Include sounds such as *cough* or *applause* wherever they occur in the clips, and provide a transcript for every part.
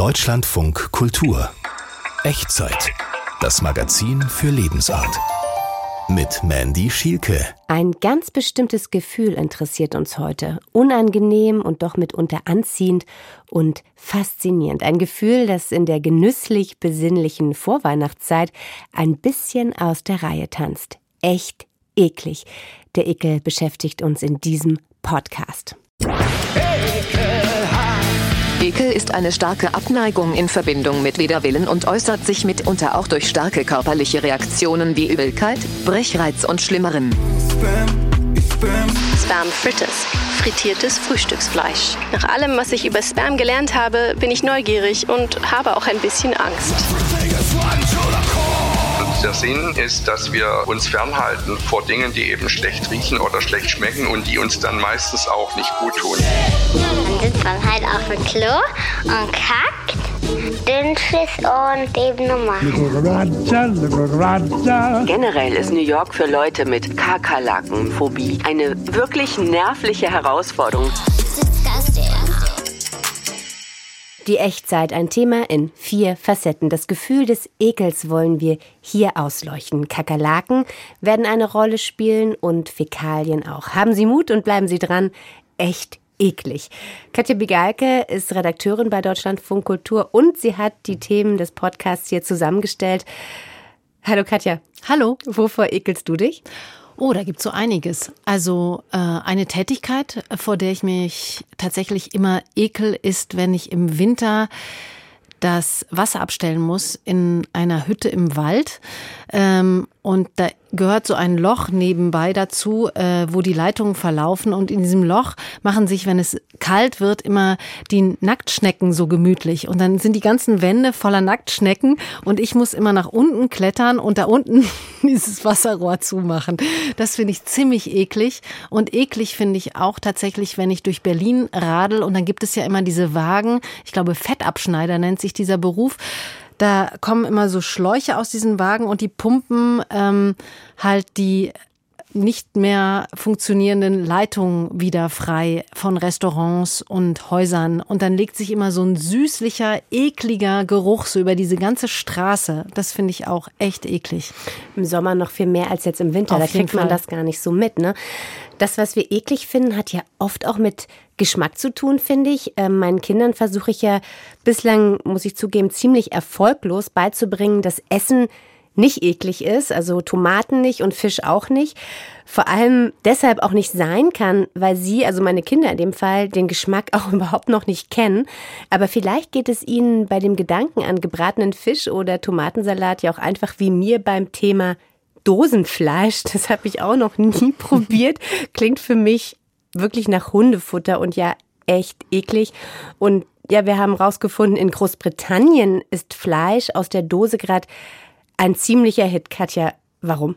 Deutschlandfunk Kultur Echtzeit. Das Magazin für Lebensart. Mit Mandy Schielke. Ein ganz bestimmtes Gefühl interessiert uns heute. Unangenehm und doch mitunter anziehend und faszinierend. Ein Gefühl, das in der genüsslich besinnlichen Vorweihnachtszeit ein bisschen aus der Reihe tanzt. Echt eklig. Der Ekel beschäftigt uns in diesem Podcast. Ekel ist eine starke Abneigung in Verbindung mit Widerwillen und äußert sich mitunter auch durch starke körperliche Reaktionen wie Übelkeit, Brechreiz und Schlimmerem. Spam Fritters, frittiertes Frühstücksfleisch. Nach allem, was ich über Spam gelernt habe, bin ich neugierig und habe auch ein bisschen Angst. Der Sinn ist, dass wir uns fernhalten vor Dingen, die eben schlecht riechen oder schlecht schmecken und die uns dann meistens auch nicht gut tun. Dann sitzt man halt auf dem Klo und kackt, Dünnschiss und eben normal. Generell ist New York für Leute mit Kakerlakenphobie eine wirklich nervliche Herausforderung. Die Echtzeit, ein Thema in vier Facetten. Das Gefühl des Ekels wollen wir hier ausleuchten. Kakerlaken werden eine Rolle spielen und Fäkalien auch. Haben Sie Mut und bleiben Sie dran. Echt eklig. Katja Bigalke ist Redakteurin bei Deutschlandfunk Kultur und sie hat die Themen des Podcasts hier zusammengestellt. Hallo Katja. Hallo. Wovor ekelst du dich? Oh, da gibt's so einiges. Also äh, eine Tätigkeit, vor der ich mich tatsächlich immer ekel, ist, wenn ich im Winter das Wasser abstellen muss in einer Hütte im Wald. Ähm, und da gehört so ein Loch nebenbei dazu, äh, wo die Leitungen verlaufen. Und in diesem Loch machen sich, wenn es kalt wird, immer die Nacktschnecken so gemütlich. Und dann sind die ganzen Wände voller Nacktschnecken und ich muss immer nach unten klettern und da unten *laughs* dieses Wasserrohr zumachen. Das finde ich ziemlich eklig. Und eklig finde ich auch tatsächlich, wenn ich durch Berlin radel und dann gibt es ja immer diese Wagen. Ich glaube, Fettabschneider nennt sich dieser Beruf. Da kommen immer so Schläuche aus diesen Wagen und die pumpen ähm, halt die nicht mehr funktionierenden Leitungen wieder frei von Restaurants und Häusern. Und dann legt sich immer so ein süßlicher, ekliger Geruch so über diese ganze Straße. Das finde ich auch echt eklig. Im Sommer noch viel mehr als jetzt im Winter. Auf da kriegt man das gar nicht so mit. Ne? Das, was wir eklig finden, hat ja oft auch mit Geschmack zu tun, finde ich. Ähm, meinen Kindern versuche ich ja bislang, muss ich zugeben, ziemlich erfolglos beizubringen, dass Essen nicht eklig ist, also Tomaten nicht und Fisch auch nicht. Vor allem deshalb auch nicht sein kann, weil sie, also meine Kinder in dem Fall, den Geschmack *laughs* auch überhaupt noch nicht kennen. Aber vielleicht geht es ihnen bei dem Gedanken an gebratenen Fisch oder Tomatensalat ja auch einfach wie mir beim Thema Dosenfleisch. *laughs* Das habe ich auch noch nie *laughs* probiert. Klingt für mich wirklich nach Hundefutter und ja echt eklig. Und ja, wir haben rausgefunden, in Großbritannien ist Fleisch aus der Dose gerade ein ziemlicher Hit, Katja. Warum?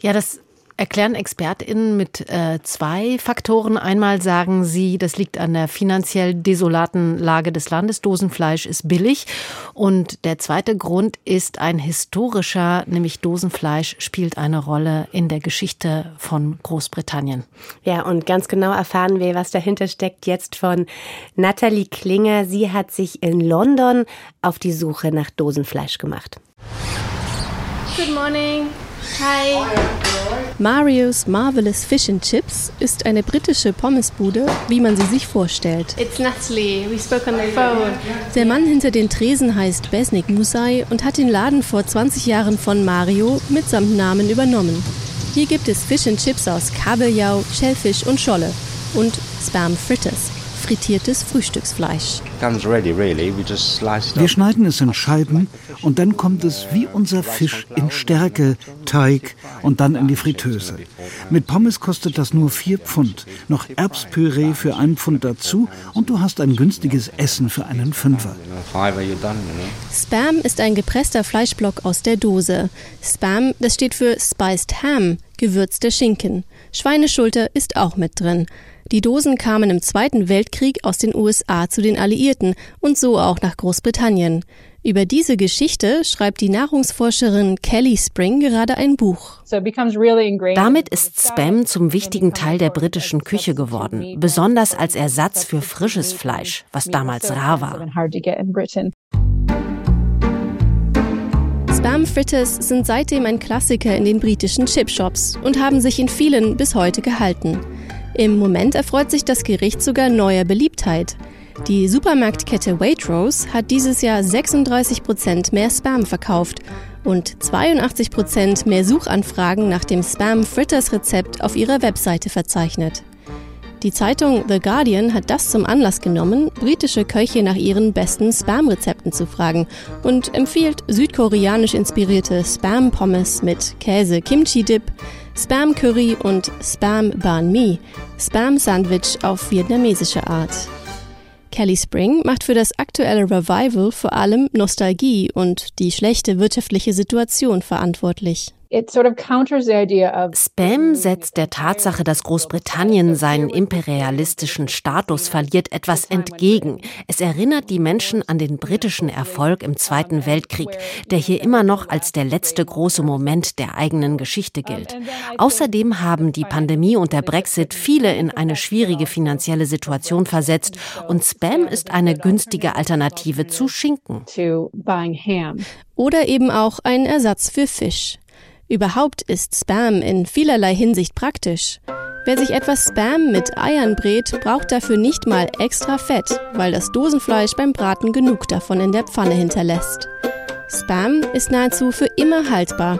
Ja, das erklären ExpertInnen mit äh, zwei Faktoren. Einmal sagen sie, das liegt an der finanziell desolaten Lage des Landes. Dosenfleisch ist billig. Und der zweite Grund ist ein historischer, nämlich Dosenfleisch spielt eine Rolle in der Geschichte von Großbritannien. Ja, und ganz genau erfahren wir, was dahinter steckt, jetzt von Nathalie Klinger. Sie hat sich in London auf die Suche nach Dosenfleisch gemacht. Good morning. Hi. Marios Marvelous Fish and Chips ist eine britische Pommesbude, wie man sie sich vorstellt. It's Natalie. We spoke on the phone. Der Mann hinter den Tresen heißt Besnik Musai und hat den Laden vor 20 Jahren von Mario mitsamt Namen übernommen. Hier gibt es Fish and Chips aus Kabeljau, Schellfisch und Scholle und Spam Fritters frittiertes Frühstücksfleisch. Wir schneiden es in Scheiben und dann kommt es wie unser Fisch in Stärke, Teig und dann in die Fritteuse. Mit Pommes kostet das nur vier Pfund, noch Erbspüree für einen Pfund dazu und du hast ein günstiges Essen für einen Fünfer. Spam ist ein gepresster Fleischblock aus der Dose. Spam, das steht für Spiced Ham, gewürzter Schinken. Schweineschulter ist auch mit drin. Die Dosen kamen im Zweiten Weltkrieg aus den USA zu den Alliierten und so auch nach Großbritannien. Über diese Geschichte schreibt die Nahrungsforscherin Kelly Spring gerade ein Buch. Damit ist Spam zum wichtigen Teil der britischen Küche geworden, besonders als Ersatz für frisches Fleisch, was damals rar war. Spam Fritters sind seitdem ein Klassiker in den britischen Chipshops und haben sich in vielen bis heute gehalten. Im Moment erfreut sich das Gericht sogar neuer Beliebtheit. Die Supermarktkette Waitrose hat dieses Jahr 36 Prozent mehr Spam verkauft und 82 Prozent mehr Suchanfragen nach dem Spam Fritters Rezept auf ihrer Webseite verzeichnet. Die Zeitung The Guardian hat das zum Anlass genommen, britische Köche nach ihren besten Spam-Rezepten zu fragen und empfiehlt südkoreanisch inspirierte Spam-Pommes mit Käse-Kimchi-Dip, Spam-Curry und Spam-Banh Mi, Spam-Sandwich auf vietnamesische Art. Kelly Spring macht für das aktuelle Revival vor allem Nostalgie und die schlechte wirtschaftliche Situation verantwortlich. Spam setzt der Tatsache, dass Großbritannien seinen imperialistischen Status verliert, etwas entgegen. Es erinnert die Menschen an den britischen Erfolg im Zweiten Weltkrieg, der hier immer noch als der letzte große Moment der eigenen Geschichte gilt. Außerdem haben die Pandemie und der Brexit viele in eine schwierige finanzielle Situation versetzt und Spam ist eine günstige Alternative zu Schinken. Oder eben auch ein Ersatz für Fisch. Überhaupt ist Spam in vielerlei Hinsicht praktisch. Wer sich etwas Spam mit Eiern brät, braucht dafür nicht mal extra Fett, weil das Dosenfleisch beim Braten genug davon in der Pfanne hinterlässt. Spam ist nahezu für immer haltbar.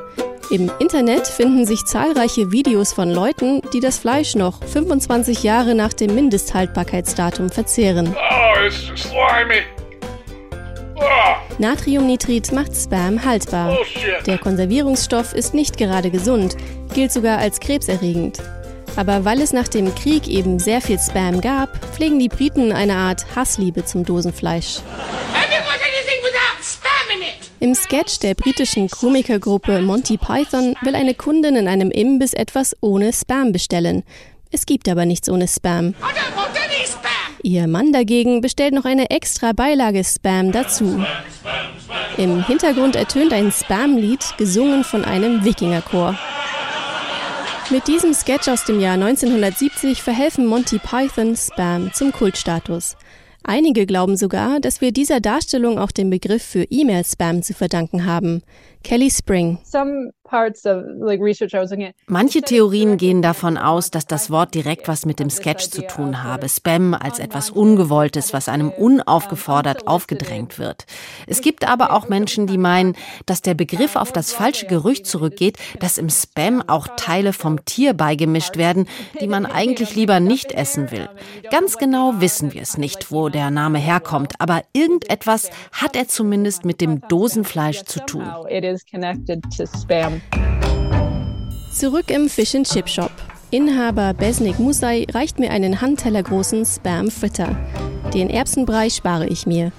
Im Internet finden sich zahlreiche Videos von Leuten, die das Fleisch noch 25 Jahre nach dem Mindesthaltbarkeitsdatum verzehren. Oh, it's slimy. Natriumnitrit macht Spam haltbar. Der Konservierungsstoff ist nicht gerade gesund, gilt sogar als krebserregend. Aber weil es nach dem Krieg eben sehr viel Spam gab, pflegen die Briten eine Art Hassliebe zum Dosenfleisch. Im Sketch der britischen Komikergruppe Monty Python will eine Kundin in einem Imbiss etwas ohne Spam bestellen. Es gibt aber nichts ohne Spam. Ihr Mann dagegen bestellt noch eine extra Beilage Spam dazu. Im Hintergrund ertönt ein Spam-Lied, gesungen von einem Wikingerchor. Mit diesem Sketch aus dem Jahr 1970 verhelfen Monty Python Spam zum Kultstatus. Einige glauben sogar, dass wir dieser Darstellung auch den Begriff für E-Mail-Spam zu verdanken haben. Kelly Spring. Manche Theorien gehen davon aus, dass das Wort direkt was mit dem Sketch zu tun habe. Spam als etwas Ungewolltes, was einem unaufgefordert aufgedrängt wird. Es gibt aber auch Menschen, die meinen, dass der Begriff auf das falsche Gerücht zurückgeht, dass im Spam auch Teile vom Tier beigemischt werden, *laughs* die man *laughs* eigentlich lieber nicht essen will. Ganz genau wissen wir es nicht, wo der Name herkommt, aber irgendetwas hat er zumindest mit dem Dosenfleisch zu tun. Zurück im Fish and Chip Shop. Inhaber Besnik Musai reicht mir einen handtellergroßen Spam-Fritter. Den Erbsenbrei spare ich mir.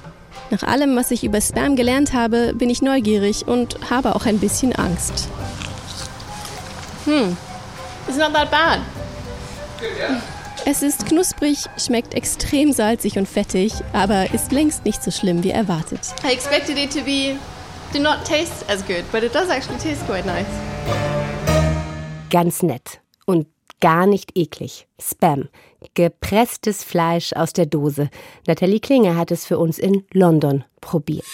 Nach allem, was ich über Spam gelernt habe, bin ich neugierig und habe auch ein bisschen Angst. Hm, it's not that bad. Es ist knusprig, schmeckt extrem salzig und fettig, aber ist längst nicht so schlimm wie erwartet. I expected it to be do not taste as good, but it does actually taste quite nice. Ganz nett und gar nicht eklig. Spam. Gepresstes Fleisch aus der Dose. Nathalie Klinger hat es für uns in London probiert.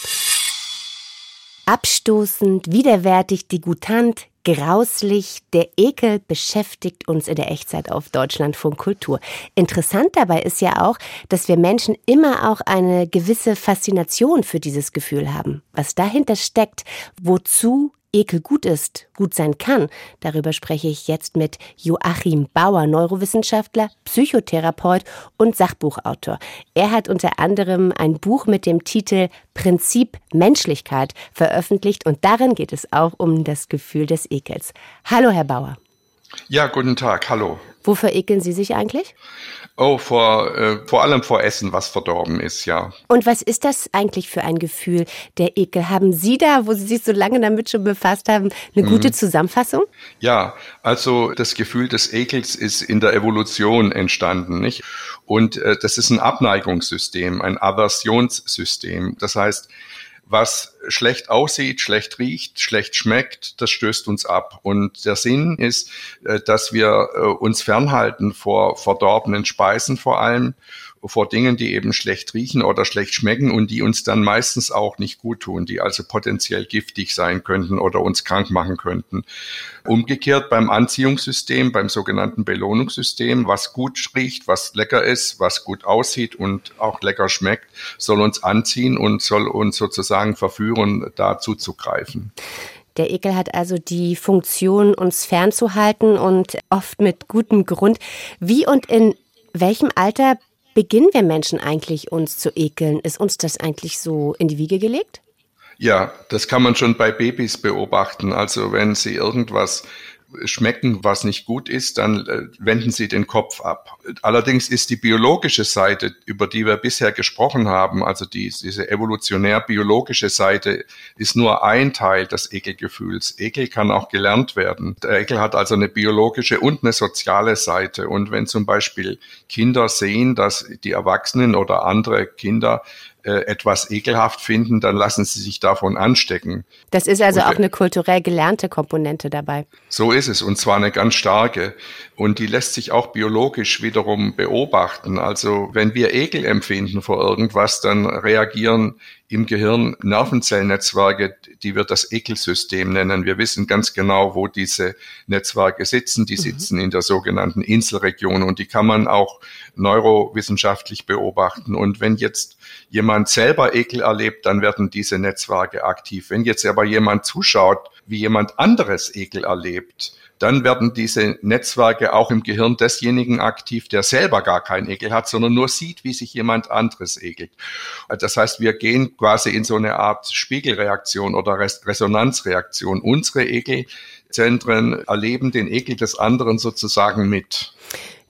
Abstoßend, widerwärtig, degutant, grauslich. Der Ekel beschäftigt uns in der Echtzeit auf Deutschlandfunk Kultur. Interessant dabei ist ja auch, dass wir Menschen immer auch eine gewisse Faszination für dieses Gefühl haben. Was dahinter steckt, wozu Ekel gut ist, gut sein kann, darüber spreche ich jetzt mit Joachim Bauer, Neurowissenschaftler, Psychotherapeut und Sachbuchautor. Er hat unter anderem ein Buch mit dem Titel Prinzip Menschlichkeit veröffentlicht und darin geht es auch um das Gefühl des Ekels. Hallo, Herr Bauer. Ja, guten Tag, hallo. Wofür ekeln Sie sich eigentlich? Oh, vor, äh, vor allem vor Essen, was verdorben ist, ja. Und was ist das eigentlich für ein Gefühl, der Ekel? Haben Sie da, wo Sie sich so lange damit schon befasst haben, eine gute mhm. Zusammenfassung? Ja, also das Gefühl des Ekels ist in der Evolution entstanden, nicht? Und äh, das ist ein Abneigungssystem, ein Aversionssystem. Das heißt, was schlecht aussieht, schlecht riecht, schlecht schmeckt, das stößt uns ab. Und der Sinn ist, äh, dass wir äh, uns fernhalten vor verdorbenen Speisen vor allem vor Dingen, die eben schlecht riechen oder schlecht schmecken und die uns dann meistens auch nicht gut tun, die also potenziell giftig sein könnten oder uns krank machen könnten. Umgekehrt beim Anziehungssystem, beim sogenannten Belohnungssystem, was gut riecht, was lecker ist, was gut aussieht und auch lecker schmeckt, soll uns anziehen und soll uns sozusagen verführen, da zuzugreifen. Der Ekel hat also die Funktion, uns fernzuhalten und oft mit gutem Grund. Wie und in welchem Alter beginnen wir Menschen eigentlich, uns zu ekeln? Ist uns das eigentlich so in die Wiege gelegt? Ja, das kann man schon bei Babys beobachten. Also wenn sie irgendwas schmecken, was nicht gut ist, dann äh, wenden sie den Kopf ab. Allerdings ist die biologische Seite, über die wir bisher gesprochen haben, also die, diese evolutionär-biologische Seite, ist nur ein Teil des Ekelgefühls. Ekel kann auch gelernt werden. Der Ekel hat also eine biologische und eine soziale Seite. Und wenn zum Beispiel Kinder sehen, dass die Erwachsenen oder andere Kinder äh, etwas ekelhaft finden, dann lassen sie sich davon anstecken. Das ist also und, auch eine kulturell gelernte Komponente dabei. So ist es und zwar eine ganz starke. Und die lässt sich auch biologisch wiederum beobachten. Also wenn wir Ekel empfinden vor irgendwas, dann reagieren im Gehirn Nervenzellennetzwerke, die wir das Ekelsystem nennen. Wir wissen ganz genau, wo diese Netzwerke sitzen. Die mhm. sitzen mhm. in der sogenannten Inselregion und die kann man auch neurowissenschaftlich beobachten. Und wenn jetzt jemand selber Ekel erlebt, dann werden diese Netzwerke aktiv. Wenn jetzt aber jemand zuschaut, wie jemand anderes Ekel erlebt, dann werden diese Netzwerke auch im Gehirn desjenigen aktiv, der selber gar keinen Ekel hat, sondern nur sieht, wie sich jemand anderes ekelt. Das heißt, wir gehen quasi in so eine Art Spiegelreaktion oder Resonanzreaktion. Unsere Ekelzentren erleben den Ekel des anderen sozusagen mit.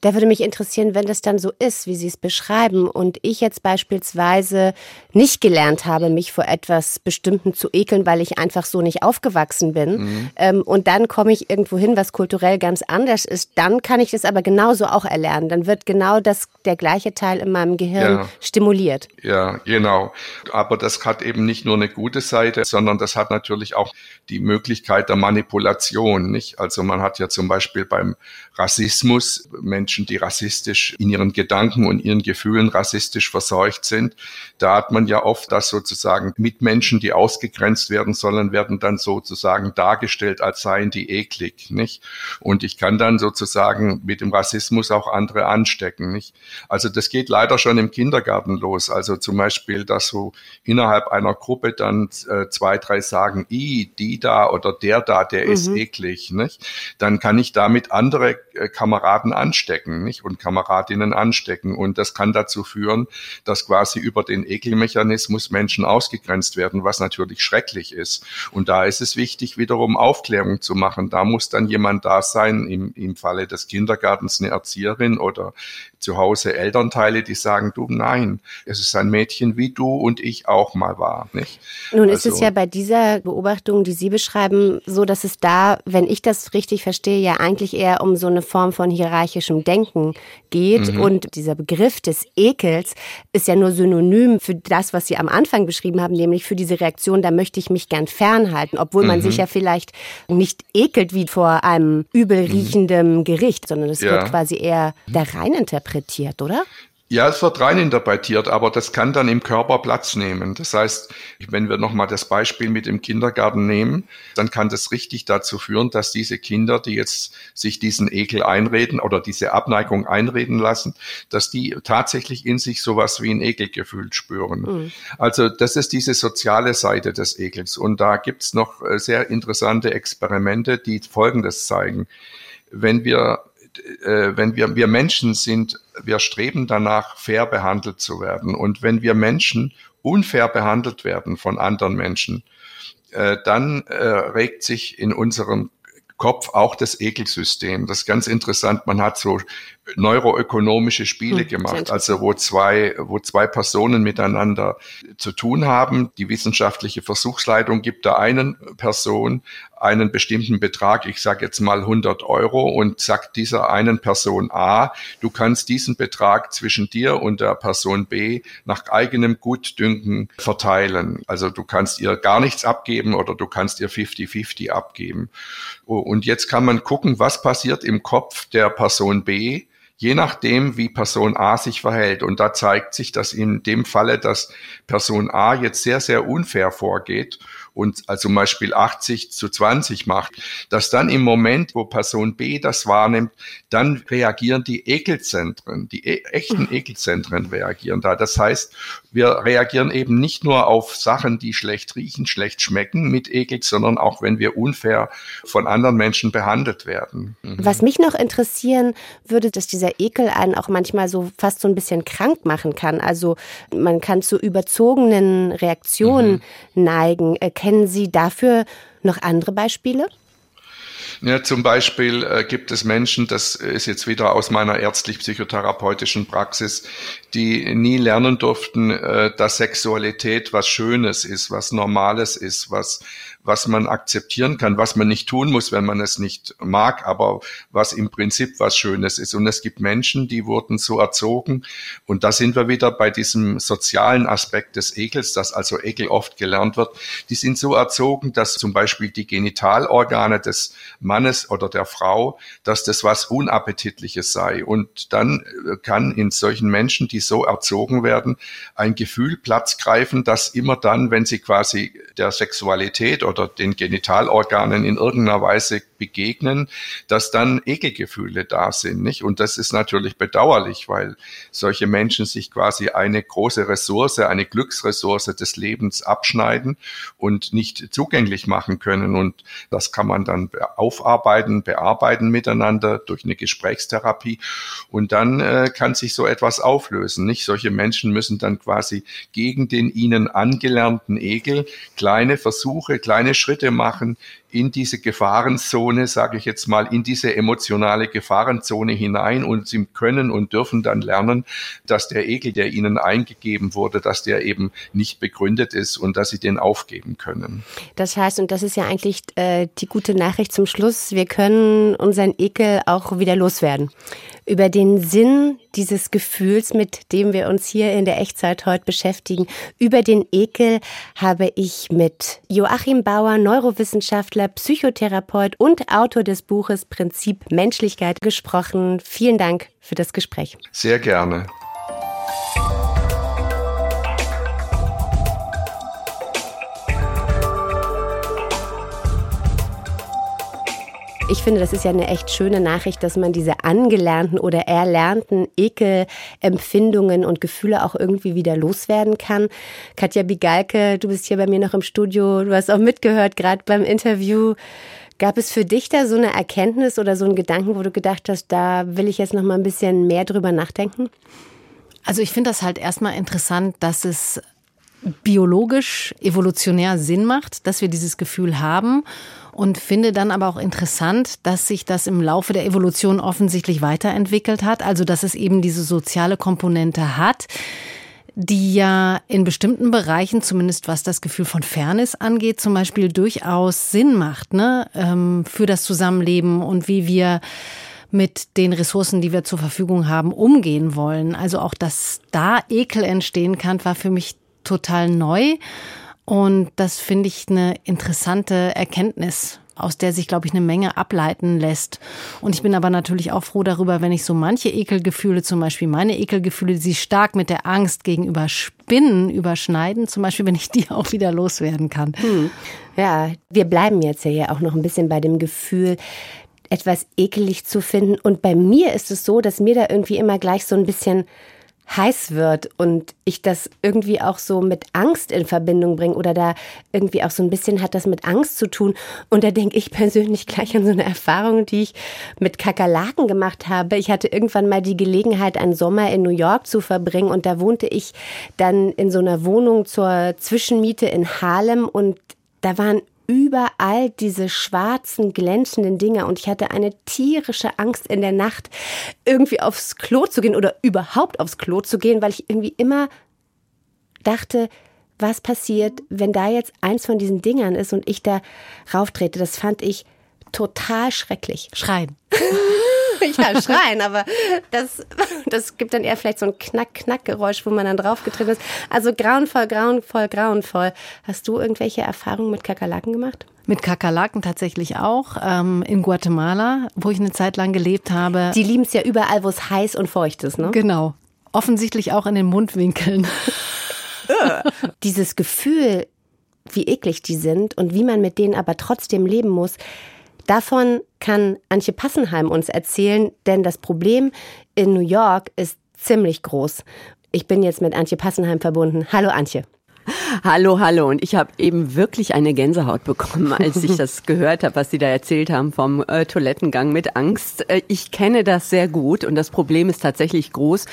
Da würde mich interessieren, wenn das dann so ist, wie Sie es beschreiben und ich jetzt beispielsweise nicht gelernt habe, mich vor etwas Bestimmten zu ekeln, weil ich einfach so nicht aufgewachsen bin mhm. ähm, und dann komme ich irgendwo hin, was kulturell ganz anders ist, dann kann ich das aber genauso auch erlernen. Dann wird genau das, der gleiche Teil in meinem Gehirn ja. stimuliert. Ja, genau. Aber das hat eben nicht nur eine gute Seite, sondern das hat natürlich auch die Möglichkeit der Manipulation, nicht? Also man hat ja zum Beispiel beim Rassismus Menschen Menschen, die rassistisch in ihren Gedanken und ihren Gefühlen rassistisch verseucht sind. Da hat man ja oft, dass sozusagen Mitmenschen, die ausgegrenzt werden sollen, werden dann sozusagen dargestellt, als seien die eklig, nicht? Und ich kann dann sozusagen mit dem Rassismus auch andere anstecken, nicht? Also das geht leider schon im Kindergarten los. Also zum Beispiel, dass so innerhalb einer Gruppe dann äh, zwei, drei sagen, i, die da oder der da, der mhm. ist eklig, nicht? Dann kann ich damit andere äh, Kameraden anstecken anstecken nicht? und Kameradinnen anstecken. Und das kann dazu führen, dass quasi über den Ekelmechanismus Menschen ausgegrenzt werden, was natürlich schrecklich ist. Und da ist es wichtig, wiederum Aufklärung zu machen. Da muss dann jemand da sein, im, im Falle des Kindergartens eine Erzieherin oder zu Hause Elternteile, die sagen, du nein, es ist ein Mädchen wie du und ich auch mal war. Nicht? Nun ist es also ja bei dieser Beobachtung, die Sie beschreiben, so, dass es da, wenn ich das richtig verstehe, ja eigentlich eher um so eine Form von hierarchischem Denken geht. Mhm. Und dieser Begriff des Ekels ist ja nur synonym für das, was Sie am Anfang beschrieben haben, nämlich für diese Reaktion, da möchte ich mich gern fernhalten, obwohl man mhm. sich ja vielleicht nicht ekelt wie vor einem übel riechenden mhm. Gericht, sondern es ja. wird quasi eher da rein interpretiert, oder? Ja, es wird rein interpretiert, aber das kann dann im Körper Platz nehmen. Das heißt, wenn wir nochmal das Beispiel mit dem Kindergarten nehmen, dann kann das richtig dazu führen, dass diese Kinder, die jetzt sich diesen Ekel einreden oder diese Abneigung einreden lassen, dass die tatsächlich in sich sowas wie ein Ekelgefühl spüren. Mhm. Also das ist diese soziale Seite des Ekels. Und da gibt's noch äh, sehr interessante Experimente, die Folgendes zeigen. Wenn wir äh, wenn wir, wir Menschen sind, wir streben danach, fair behandelt zu werden. Und wenn wir Menschen unfair behandelt werden von anderen Menschen, äh, dann äh, regt sich in unserem Kopf auch das Ekelsystem. Das ist ganz interessant. Man hat so neuroökonomische Spiele hm, gemacht, also wo zwei, wo zwei Personen miteinander zu tun haben. Die wissenschaftliche Versuchsleitung gibt der einen Person einen bestimmten Betrag, ich sage jetzt mal 100 Euro und sagt dieser einen Person A, du kannst diesen Betrag zwischen dir und der Person B nach eigenem Gutdünken verteilen. Also du kannst ihr gar nichts abgeben oder du kannst ihr 50-50 abgeben. Und jetzt kann man gucken, was passiert im Kopf der Person B, je nachdem, wie Person A sich verhält. Und da zeigt sich, dass in dem Falle, dass Person A jetzt sehr, sehr unfair vorgeht und also zum Beispiel 80 zu 20 macht, dass dann im Moment, wo Person B das wahrnimmt, dann reagieren die Ekelzentren, die e echten. Ekelzentren reagieren da. Das heißt, wir reagieren eben nicht nur auf Sachen, die schlecht riechen, schlecht schmecken mit Ekel, sondern auch wenn wir unfair von anderen Menschen behandelt werden. Mhm. Was mich noch interessieren würde, dass dieser Ekel einen auch manchmal so fast so ein bisschen krank machen kann. Also man kann zu überzogenen Reaktionen mhm. neigen. Kennen Sie dafür noch andere Beispiele? Ja, zum Beispiel äh, gibt es Menschen, das ist jetzt wieder aus meiner ärztlich-psychotherapeutischen Praxis, die nie lernen durften, äh, dass Sexualität was Schönes ist, was Normales ist, was was man akzeptieren kann, was man nicht tun muss, wenn man es nicht mag, aber was im Prinzip was Schönes ist. Und es gibt Menschen, die wurden so erzogen. Und da sind wir wieder bei diesem sozialen Aspekt des Ekels, dass also Ekel oft gelernt wird. Die sind so erzogen, dass zum Beispiel die Genitalorgane des Mannes oder der Frau, dass das was Unappetitliches sei. Und dann kann in solchen Menschen, die so erzogen werden, ein Gefühl Platz greifen, dass immer dann, wenn sie quasi der Sexualität oder den Genitalorganen in irgendeiner Weise begegnen, dass dann Ekelgefühle da sind, nicht? Und das ist natürlich bedauerlich, weil solche Menschen sich quasi eine große Ressource, eine Glücksressource des Lebens abschneiden und nicht zugänglich machen können. Und das kann man dann aufarbeiten, bearbeiten miteinander durch eine Gesprächstherapie. Und dann äh, kann sich so etwas auflösen, nicht? Solche Menschen müssen dann quasi gegen den ihnen angelernten Ekel kleine Versuche, kleine Schritte machen in diese Gefahrenzone, sage ich jetzt mal, in diese emotionale Gefahrenzone hinein und sie können und dürfen dann lernen, dass der Ekel, der ihnen eingegeben wurde, dass der eben nicht begründet ist und dass sie den aufgeben können. Das heißt, und das ist ja eigentlich äh, die gute Nachricht zum Schluss, wir können unseren Ekel auch wieder loswerden über den Sinn dieses Gefühls, mit dem wir uns hier in der Echtzeit heute beschäftigen. Über den Ekel habe ich mit Joachim Bauer, Neurowissenschaftler, Psychotherapeut und Autor des Buches Prinzip Menschlichkeit gesprochen. Vielen Dank für das Gespräch. Sehr gerne. Ich finde, das ist ja eine echt schöne Nachricht, dass man diese angelernten oder erlernten Ekelempfindungen und Gefühle auch irgendwie wieder loswerden kann. Katja Bigalke, du bist hier bei mir noch im Studio, du hast auch mitgehört, gerade beim Interview. Gab es für dich da so eine Erkenntnis oder so einen Gedanken, wo du gedacht hast, da will ich jetzt noch mal ein bisschen mehr drüber nachdenken? Also ich finde das halt erstmal interessant, dass es biologisch, evolutionär Sinn macht, dass wir dieses Gefühl haben und finde dann aber auch interessant, dass sich das im Laufe der Evolution offensichtlich weiterentwickelt hat, also dass es eben diese soziale Komponente hat die ja in bestimmten Bereichen, zumindest was das Gefühl von Fairness angeht, zum Beispiel durchaus Sinn macht, ne, ähm, für das Zusammenleben und wie wir mit den Ressourcen, die wir zur Verfügung haben, umgehen wollen. Also auch, dass da Ekel entstehen kann, war für mich total neu. Und das finde ich eine interessante Erkenntnis, aus der sich, glaube ich, eine Menge ableiten lässt. Und ich bin aber natürlich auch froh darüber, wenn ich so manche Ekelgefühle, zum Beispiel meine Ekelgefühle, die sich stark mit der Angst gegenüber Spinnen überschneiden, zum Beispiel, wenn ich die auch wieder loswerden kann. Hm. Ja, wir bleiben jetzt ja auch noch ein bisschen bei dem Gefühl, etwas ekelig zu finden. Und bei mir ist es so, dass mir da irgendwie immer gleich so ein bisschen heiß wird und ich das irgendwie auch so mit Angst in Verbindung bringe oder da irgendwie auch so ein bisschen hat das mit Angst zu tun. Und da denke ich persönlich gleich an so eine Erfahrung, die ich mit Kakerlaken gemacht habe. Ich hatte irgendwann mal die Gelegenheit, einen Sommer in New York zu verbringen und da wohnte ich dann in so einer Wohnung zur Zwischenmiete in Harlem und da waren überall diese schwarzen, glänzenden Dinger und ich hatte eine tierische Angst in der Nacht, irgendwie aufs Klo zu gehen oder überhaupt aufs Klo zu gehen, weil ich irgendwie immer dachte, was passiert, wenn da jetzt eins von diesen Dingern ist und ich da rauftrete. Das fand ich total schrecklich. Schreien. *laughs* ja, *laughs* schreien, aber das, das gibt dann eher vielleicht so ein Knack-Knack-Geräusch, wo man dann draufgetreten ist. Also grauenvoll, grauenvoll, grauenvoll. Hast du irgendwelche Erfahrungen mit Kakerlaken gemacht? Mit Kakerlaken tatsächlich auch. Ähm, in Guatemala, wo ich eine Zeit lang gelebt habe. Die lieben es ja überall, wo es heiß und feucht ist, ne? Genau. Offensichtlich auch in den Mundwinkeln. *laughs* Dieses Gefühl, wie eklig die sind und wie man mit denen aber trotzdem leben muss, davon kann Antje Passenheim uns erzählen, denn das Problem in New York ist ziemlich groß. Ich bin jetzt mit Antje Passenheim verbunden. Hallo Antje. Hallo, hallo. Und ich habe eben wirklich eine Gänsehaut bekommen, als ich *laughs* das gehört habe, was Sie da erzählt haben vom äh, Toilettengang mit Angst. Äh, ich kenne das sehr gut und das Problem ist tatsächlich groß,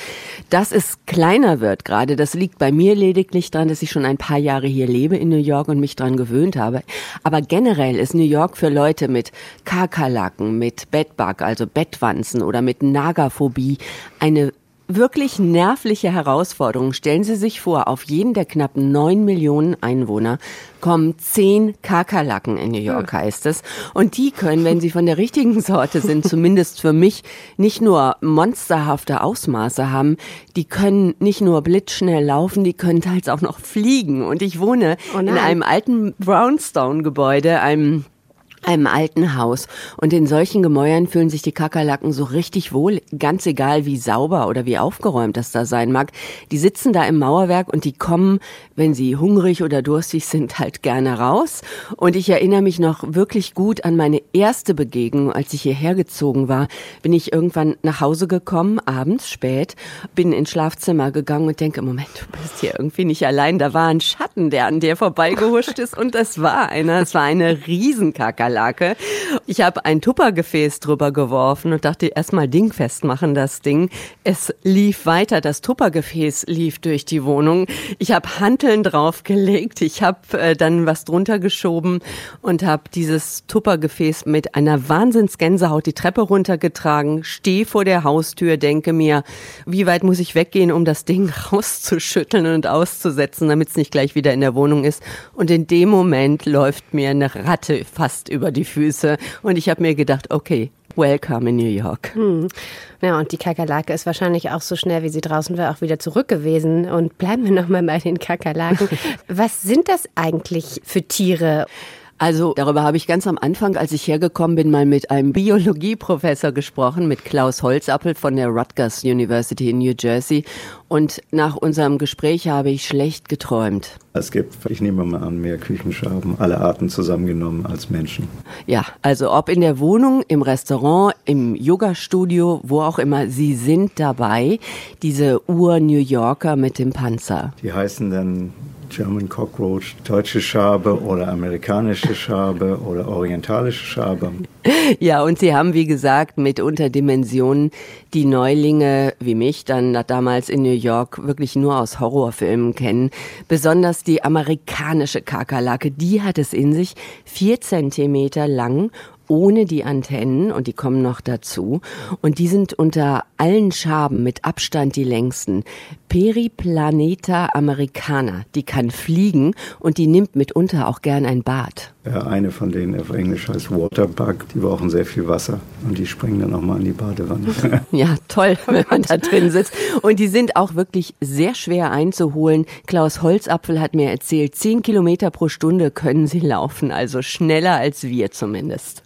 dass es kleiner wird gerade. Das liegt bei mir lediglich daran, dass ich schon ein paar Jahre hier lebe in New York und mich daran gewöhnt habe. Aber generell ist New York für Leute mit Kakerlaken, mit Bettbug, also Bettwanzen oder mit Nagaphobie eine wirklich nervliche Herausforderung. Stellen Sie sich vor, auf jeden der knapp neun Millionen Einwohner kommen zehn Kakerlaken in New York, heißt es. Und die können, wenn sie von der richtigen *laughs* Sorte sind, zumindest für mich, nicht nur monsterhafte Ausmaße haben, die können nicht nur blitzschnell laufen, die können teils auch noch fliegen. Und ich wohne oh in einem alten Brownstone-Gebäude, einem einem alten Haus. Und in solchen Gemäuern fühlen sich die Kakerlaken so richtig wohl, ganz egal wie sauber oder wie aufgeräumt das da sein mag. Die sitzen da im Mauerwerk und die kommen, wenn sie hungrig oder durstig sind, halt gerne raus. Und ich erinnere mich noch wirklich gut an meine erste Begegnung, als ich hierher gezogen war. Bin ich irgendwann nach Hause gekommen, abends spät, bin ins Schlafzimmer gegangen und denke, Moment, du bist hier irgendwie nicht allein. Da war ein Schatten, der an dir vorbeigehuscht ist und es war einer. Es war eine Riesenkakerlake. Kakerlake. Ich habe ein Tuppergefäß drüber geworfen und dachte, erstmal dingfest machen das Ding. Es lief weiter, das Tuppergefäß lief durch die Wohnung. Ich habe Hanteln draufgelegt, ich habe äh, dann was drunter geschoben und habe dieses Tuppergefäß mit einer Wahnsinnsgänsehaut die Treppe runtergetragen, stehe vor der Haustür, denke mir, wie weit muss ich weggehen, um das Ding *laughs* rauszuschütteln und auszusetzen, damit es nicht gleich wieder in der Wohnung ist. Und in dem Moment läuft mir eine Ratte fast über über die Füße. Und ich habe mir gedacht, okay, welcome in New York. Hm. Ja, und die Kakerlake ist wahrscheinlich auch so schnell, wie sie draußen war, auch wieder zurück gewesen. Und bleiben wir nochmal bei den Kakerlaken. *laughs* Was sind das eigentlich für Tiere? Also darüber habe ich ganz am Anfang, als ich hergekommen bin, mal mit einem *laughs* Biologieprofessor gesprochen, mit Klaus Holzappel von der Rutgers University in New Jersey. Und nach unserem Gespräch habe ich schlecht geträumt. Es gibt, ich nehme mal an, mehr Küchenschaben, alle Arten zusammengenommen als Menschen. Ja, also ob in der Wohnung, im Restaurant, im Yoga-Studio, wo auch immer, sie sind dabei, diese Ur-New Yorker mit dem Panzer. Die heißen dann German Cockroach, deutsche Schabe oder amerikanische Schabe oder orientalische Schabe. Ja, und sie haben, wie gesagt, mit Unterdimensionen die Neulinge wie mich dann damals in New York wirklich nur aus Horrorfilmen kennen. Besonders die amerikanische Kakerlake, die hat es in sich, vier Zentimeter lang ohne die Antennen und die kommen noch dazu. Und die sind unter allen Schaben mit Abstand die längsten. Periplaneta americana, die kann fliegen und die nimmt mitunter auch gern ein Bad. Ja, eine von denen auf Englisch heißt Waterbug, die brauchen sehr viel Wasser und die springen dann auch mal in die Badewanne. *laughs* ja, toll, *laughs* wenn man da drin sitzt. Und die sind auch wirklich sehr schwer einzuholen. Klaus Holzapfel hat mir erzählt, zehn Kilometer pro Stunde können sie laufen, also schneller als wir zumindest.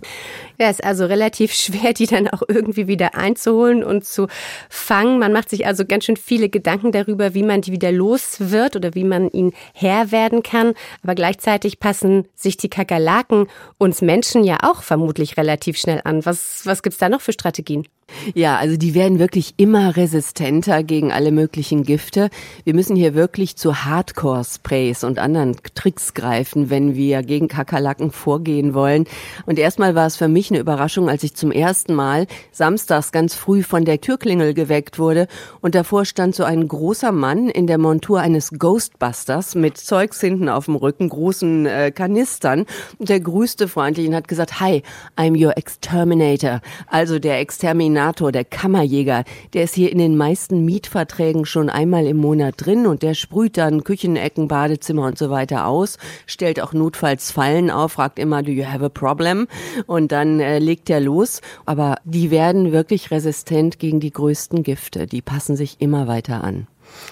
Ja, ist also relativ *laughs* schwer, die dann auch irgendwie wieder einzuholen und zu fangen. Man macht sich also ganz schön viele Gedanken darüber, wie man die wieder los wird oder wie man ihnen Herr werden kann. Aber gleichzeitig passen sich die Kakerlaken uns Menschen ja auch vermutlich relativ schnell an. Was, was gibt's da noch für Strategien? Ja, also die werden wirklich immer resistenter gegen alle möglichen Gifte. Wir müssen hier wirklich zu Hardcore-Sprays und anderen Tricks greifen, wenn wir gegen Kakerlaken vorgehen wollen. Und erstmal war es für mich eine Überraschung, als ich zum ersten Mal samstags ganz früh von der Türklingel geweckt wurde und davor stand so ein großer Mann in der Montur eines Ghostbusters mit Zeugs hinten auf dem Rücken, großen äh, Kanistern. Und der grüßte freundlich und hat gesagt, Hi, I'm your exterminator, also der Exterminator Koordinator, der Kammerjäger, der ist hier in den meisten Mietverträgen schon einmal im Monat drin und der sprüht dann Küchenecken, Badezimmer und so weiter aus, stellt auch notfalls Fallen auf, fragt immer, do you have a problem? Und dann äh, legt er los. Aber die werden wirklich resistent gegen die größten Gifte. Die passen sich immer weiter an.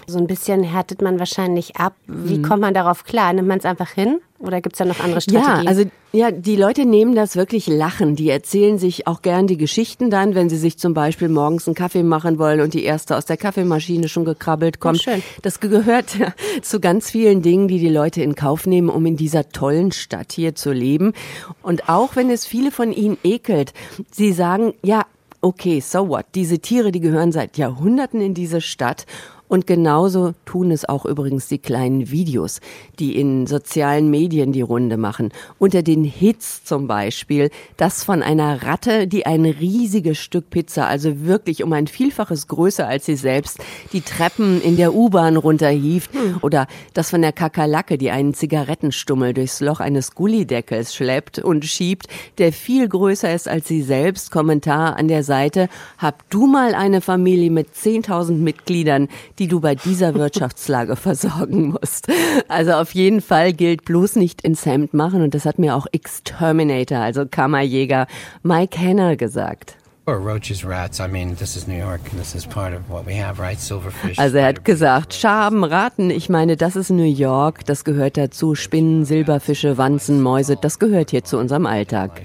So ein bisschen härtet man wahrscheinlich ab. Wie mhm. kommt man darauf klar? Nimmt man es einfach hin? Oder gibt es da noch andere Strategien? Ja, also ja, die Leute nehmen das wirklich lachen. Die erzählen sich auch gern die Geschichten dann, wenn sie sich zum Beispiel morgens einen Kaffee machen wollen und die erste aus der Kaffeemaschine schon gekrabbelt kommt. Oh, schön. Das gehört ja *laughs* zu ganz vielen Dingen, die die Leute in Kauf nehmen, um in dieser tollen Stadt hier zu leben. Und auch wenn es viele von ihnen ekelt, sie sagen, ja, okay, so what? Diese Tiere, die gehören seit Jahrhunderten in diese Stadt und genauso tun es auch übrigens die kleinen Videos, die in sozialen Medien die Runde machen. Unter den Hits zum Beispiel das von einer Ratte, die ein riesiges Stück Pizza, also wirklich um ein Vielfaches größer als sie selbst, die Treppen in der U-Bahn runterhieft. Hm. Oder das von der Kakerlake, die einen Zigarettenstummel durchs Loch eines Gullideckels schleppt und schiebt, der viel größer ist als sie selbst. Kommentar an der Seite. Hab du mal eine Familie mit 10.000 Mitgliedern, die du bei dieser Wirtschaftslage *laughs* versorgen musst. Also auf jeden Fall gilt bloß nicht ins Hemd machen und das hat mir auch Exterminator, also Kammerjäger Mike Henner gesagt. Also er hat gesagt, Schaben, Ratten, ich meine, das ist New York, das gehört dazu. Spinnen, Silberfische, Wanzen, Mäuse, das gehört hier zu unserem Alltag.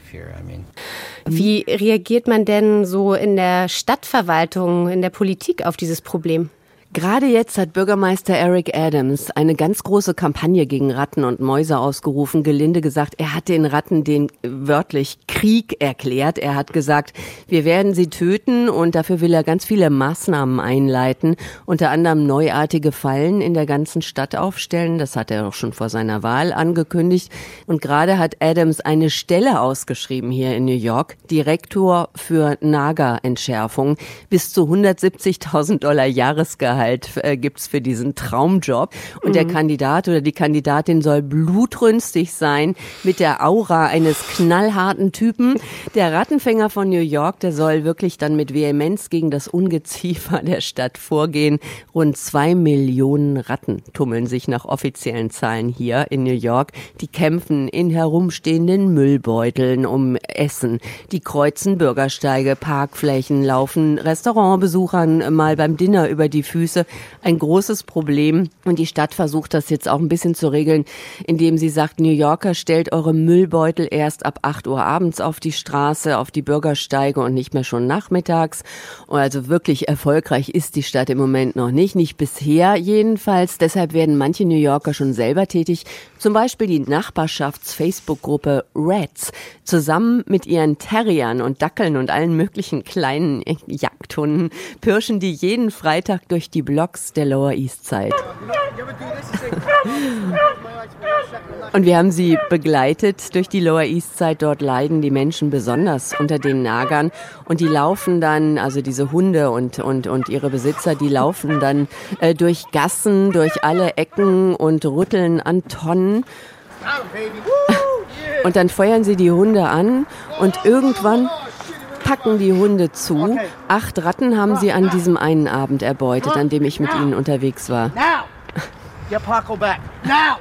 Wie reagiert man denn so in der Stadtverwaltung, in der Politik auf dieses Problem? Gerade jetzt hat Bürgermeister Eric Adams eine ganz große Kampagne gegen Ratten und Mäuse ausgerufen. Gelinde gesagt, er hat den Ratten den wörtlich Krieg erklärt. Er hat gesagt, wir werden sie töten und dafür will er ganz viele Maßnahmen einleiten, unter anderem neuartige Fallen in der ganzen Stadt aufstellen. Das hat er auch schon vor seiner Wahl angekündigt. Und gerade hat Adams eine Stelle ausgeschrieben hier in New York, Direktor für Naga-Entschärfung, bis zu 170.000 Dollar Jahresgehalt Gehalt äh, gibt's für diesen Traumjob. Und mhm. der Kandidat oder die Kandidatin soll blutrünstig sein mit der Aura eines knallharten Typen. Der Rattenfänger von New York, der soll wirklich dann mit Vehemenz gegen das Ungeziefer der Stadt vorgehen. Rund zwei Millionen Ratten tummeln sich nach offiziellen Zahlen hier in New York. Die kämpfen in herumstehenden Müllbeuteln um Essen. Die kreuzen Bürgersteige, Parkflächen, laufen Restaurantbesuchern mal beim Dinner über die Füße Füße ein großes Problem. Und die Stadt versucht das jetzt auch ein bisschen zu regeln, indem sie sagt, New Yorker stellt eure Müllbeutel erst ab 8 Uhr abends auf die Straße, auf die Bürgersteige und nicht mehr schon nachmittags. Und also wirklich erfolgreich ist die Stadt im Moment noch nicht, nicht bisher jedenfalls. Deshalb werden manche New Yorker schon selber tätig. Zum Beispiel die Nachbarschafts-Facebook-Gruppe Reds. Zusammen mit ihren Terriern und Dackeln und allen möglichen kleinen Jagdhunden pirschen die jeden Freitag durch die Blocks der Lower East Side. Und wir haben sie begleitet durch die Lower East Side. Dort leiden die Menschen besonders unter den Nagern. Und die laufen dann, also diese Hunde und, und, und ihre Besitzer, die laufen dann äh, durch Gassen, durch alle Ecken und rütteln an Tonnen. Und dann feuern sie die Hunde an und irgendwann packen die Hunde zu. Acht Ratten haben sie an diesem einen Abend erbeutet, an dem ich mit ihnen unterwegs war. Now! Get Paco back. Now!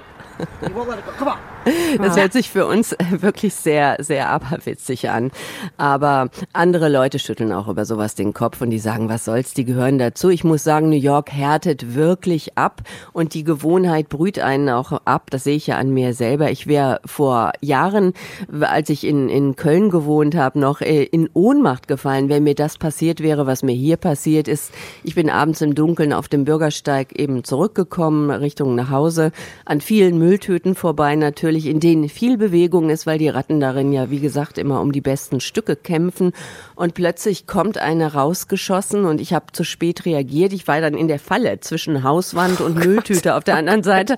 You won't let it go. Come on. *laughs* Das hört sich für uns wirklich sehr, sehr aberwitzig an. Aber andere Leute schütteln auch über sowas den Kopf und die sagen, was soll's, die gehören dazu. Ich muss sagen, New York härtet wirklich ab und die Gewohnheit brüht einen auch ab. Das sehe ich ja an mir selber. Ich wäre vor Jahren, als ich in, in Köln gewohnt habe, noch äh, in Ohnmacht gefallen, wenn mir das passiert wäre, was mir hier passiert ist. Ich bin abends im Dunkeln auf dem Bürgersteig eben zurückgekommen, Richtung nach Hause, an vielen Mülltüten vorbei natürlich natürlich, in denen viel Bewegung ist, weil die Ratten darin ja, wie gesagt, immer um die besten Stücke kämpfen. Und plötzlich kommt eine rausgeschossen und ich habe zu spät reagiert. Ich war dann in der Falle zwischen Hauswand und oh Mülltüte auf der anderen Seite.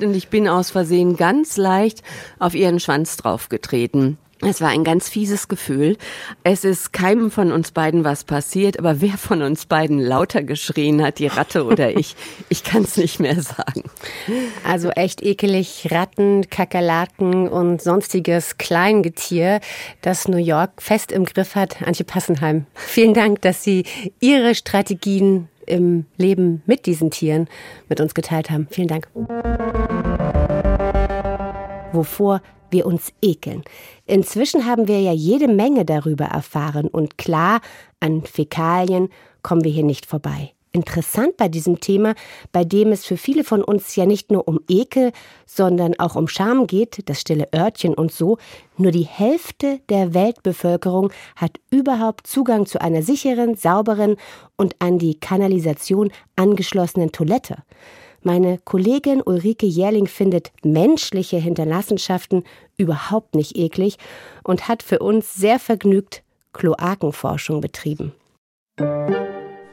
Und ich bin aus Versehen ganz leicht auf ihren Schwanz draufgetreten. Es war ein ganz fieses Gefühl. Es ist keinem von uns beiden was passiert, aber wer von uns beiden lauter geschrien hat, die Ratte oder ich, *laughs* ich kann es nicht mehr sagen. Also echt ekelig, Ratten, Kakerlaken und sonstiges Kleingetier, das New York fest im Griff hat. Antje Passenheim, vielen Dank, dass Sie Ihre Strategien im Leben mit diesen Tieren mit uns geteilt haben. Vielen Dank. Wovor wir uns ekeln. Inzwischen haben wir ja jede Menge darüber erfahren und klar, an Fäkalien kommen wir hier nicht vorbei. interessant bei diesem Thema, bei dem es für viele von uns ja nicht nur um Ekel, sondern auch um Scham geht, das stille Örtchen und so, nur die Hälfte der Weltbevölkerung hat überhaupt Zugang zu einer sicheren, sauberen und an die Kanalisation angeschlossenen Toilette. Meine Kollegin Ulrike Jährling findet menschliche Hinterlassenschaften überhaupt nicht eklig und hat für uns sehr vergnügt Kloakenforschung betrieben.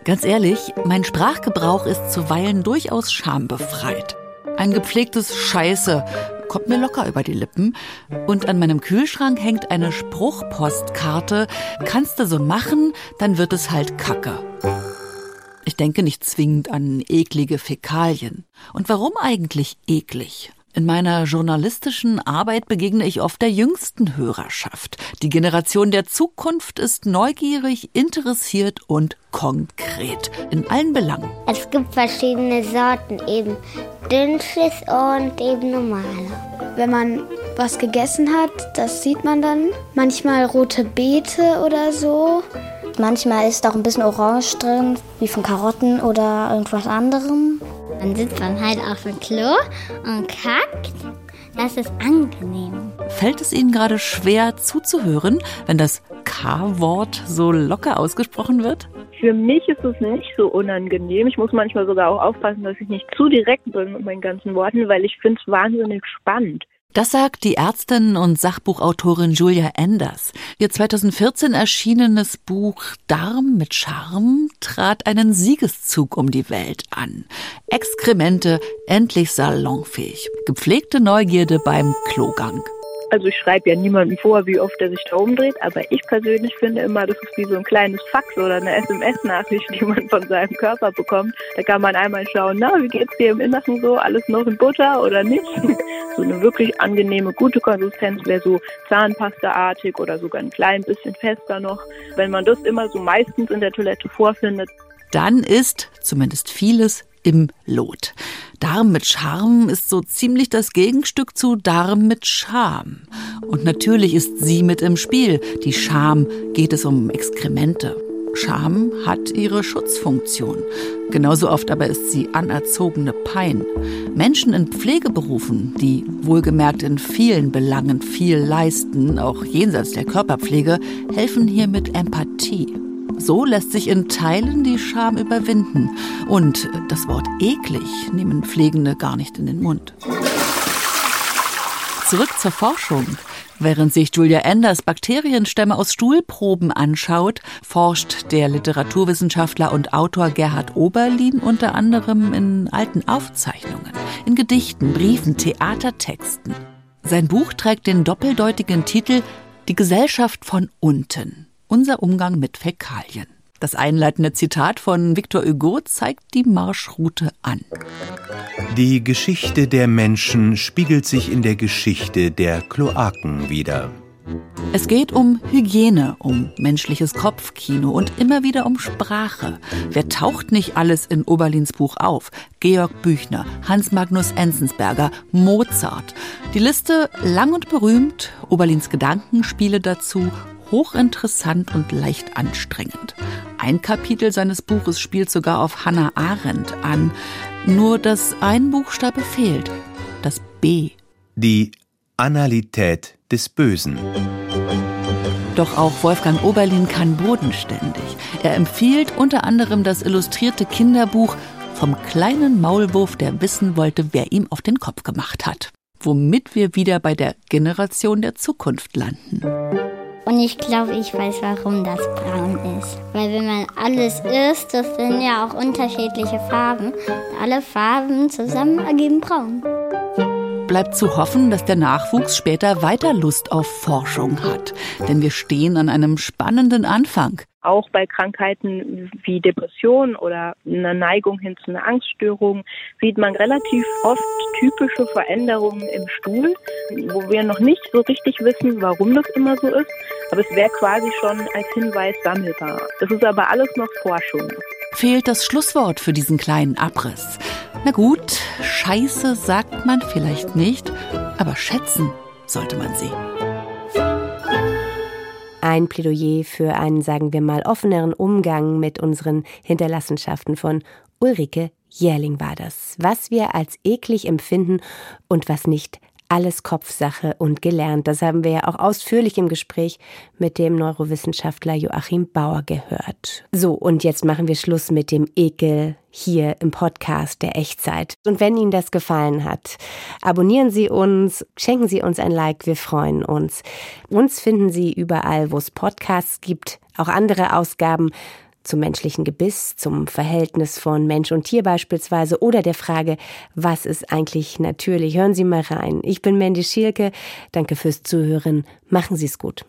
Ganz ehrlich, mein Sprachgebrauch ist zuweilen durchaus schambefreit. Ein gepflegtes Scheiße kommt mir locker über die Lippen. Und an meinem Kühlschrank hängt eine Spruchpostkarte. Kannst du so machen, dann wird es halt Kacke. Ich denke nicht zwingend an eklige Fäkalien. Und warum eigentlich eklig? In meiner journalistischen Arbeit begegne ich oft der jüngsten Hörerschaft. Die Generation der Zukunft ist neugierig, interessiert und konkret in allen Belangen. Es gibt verschiedene Sorten, eben Dünnschiss und eben normale. Wenn man was gegessen hat, das sieht man dann. Manchmal rote Beete oder so. Manchmal ist auch ein bisschen Orange drin, wie von Karotten oder irgendwas anderem. Dann sitzt man halt auf dem Klo und kackt. Das ist angenehm. Fällt es Ihnen gerade schwer zuzuhören, wenn das K-Wort so locker ausgesprochen wird? Für mich ist es nicht so unangenehm. Ich muss manchmal sogar auch aufpassen, dass ich nicht zu direkt bin mit meinen ganzen Worten, weil ich finde es wahnsinnig spannend. Das sagt die Ärztin und Sachbuchautorin Julia Enders. Ihr 2014 erschienenes Buch Darm mit Charme trat einen Siegeszug um die Welt an. Exkremente endlich salonfähig. Gepflegte Neugierde beim Klogang. Also ich schreibe ja niemandem vor, wie oft er sich da umdreht, aber ich persönlich finde immer, das ist wie so ein kleines Fax oder eine SMS-Nachricht, die man von seinem Körper bekommt. Da kann man einmal schauen, na, wie geht's dir im Inneren so, alles noch in Butter oder nicht? *laughs* so eine wirklich angenehme, gute Konsistenz wäre so Zahnpasta-artig oder sogar ein klein bisschen fester noch. Wenn man das immer so meistens in der Toilette vorfindet, dann ist zumindest vieles im Lot. Darm mit Charme ist so ziemlich das Gegenstück zu Darm mit Scham. Und natürlich ist sie mit im Spiel. Die Scham geht es um Exkremente. Scham hat ihre Schutzfunktion. Genauso oft aber ist sie anerzogene Pein. Menschen in Pflegeberufen, die wohlgemerkt in vielen Belangen viel leisten, auch jenseits der Körperpflege, helfen hier mit Empathie. So lässt sich in Teilen die Scham überwinden. Und das Wort eklig nehmen Pflegende gar nicht in den Mund. Zurück zur Forschung. Während sich Julia Enders Bakterienstämme aus Stuhlproben anschaut, forscht der Literaturwissenschaftler und Autor Gerhard Oberlin unter anderem in alten Aufzeichnungen, in Gedichten, Briefen, Theatertexten. Sein Buch trägt den doppeldeutigen Titel Die Gesellschaft von unten. Unser Umgang mit Fäkalien. Das einleitende Zitat von Victor Hugo zeigt die Marschroute an. Die Geschichte der Menschen spiegelt sich in der Geschichte der Kloaken wider. Es geht um Hygiene, um menschliches Kopfkino und immer wieder um Sprache. Wer taucht nicht alles in Oberlins Buch auf? Georg Büchner, Hans Magnus Enzensberger, Mozart. Die Liste lang und berühmt, Oberlins Gedankenspiele dazu hochinteressant und leicht anstrengend. Ein Kapitel seines Buches spielt sogar auf Hannah Arendt an, nur dass ein Buchstabe fehlt, das B. Die Analität des Bösen. Doch auch Wolfgang Oberlin kann bodenständig. Er empfiehlt unter anderem das illustrierte Kinderbuch vom kleinen Maulwurf, der wissen wollte, wer ihm auf den Kopf gemacht hat. Womit wir wieder bei der Generation der Zukunft landen. Und ich glaube, ich weiß, warum das braun ist. Weil wenn man alles isst, das sind ja auch unterschiedliche Farben. Alle Farben zusammen ergeben braun. Bleibt zu hoffen, dass der Nachwuchs später weiter Lust auf Forschung hat. Denn wir stehen an einem spannenden Anfang. Auch bei Krankheiten wie Depression oder einer Neigung hin zu einer Angststörung sieht man relativ oft typische Veränderungen im Stuhl, wo wir noch nicht so richtig wissen, warum das immer so ist. Aber es wäre quasi schon als Hinweis sammelbar. Das ist aber alles noch Forschung. Fehlt das Schlusswort für diesen kleinen Abriss. Na gut, Scheiße sagt man vielleicht nicht, aber schätzen sollte man sie. Ein Plädoyer für einen, sagen wir mal, offeneren Umgang mit unseren Hinterlassenschaften von Ulrike Jährling war das. Was wir als eklig empfinden und was nicht alles Kopfsache und gelernt. Das haben wir ja auch ausführlich im Gespräch mit dem Neurowissenschaftler Joachim Bauer gehört. So, und jetzt machen wir Schluss mit dem Ekel hier im Podcast der Echtzeit. Und wenn Ihnen das gefallen hat, abonnieren Sie uns, schenken Sie uns ein Like, wir freuen uns. Uns finden Sie überall, wo es Podcasts gibt, auch andere Ausgaben zum menschlichen Gebiss, zum Verhältnis von Mensch und Tier beispielsweise oder der Frage, was ist eigentlich natürlich? Hören Sie mal rein. Ich bin Mandy Schielke. Danke fürs Zuhören. Machen Sie es gut.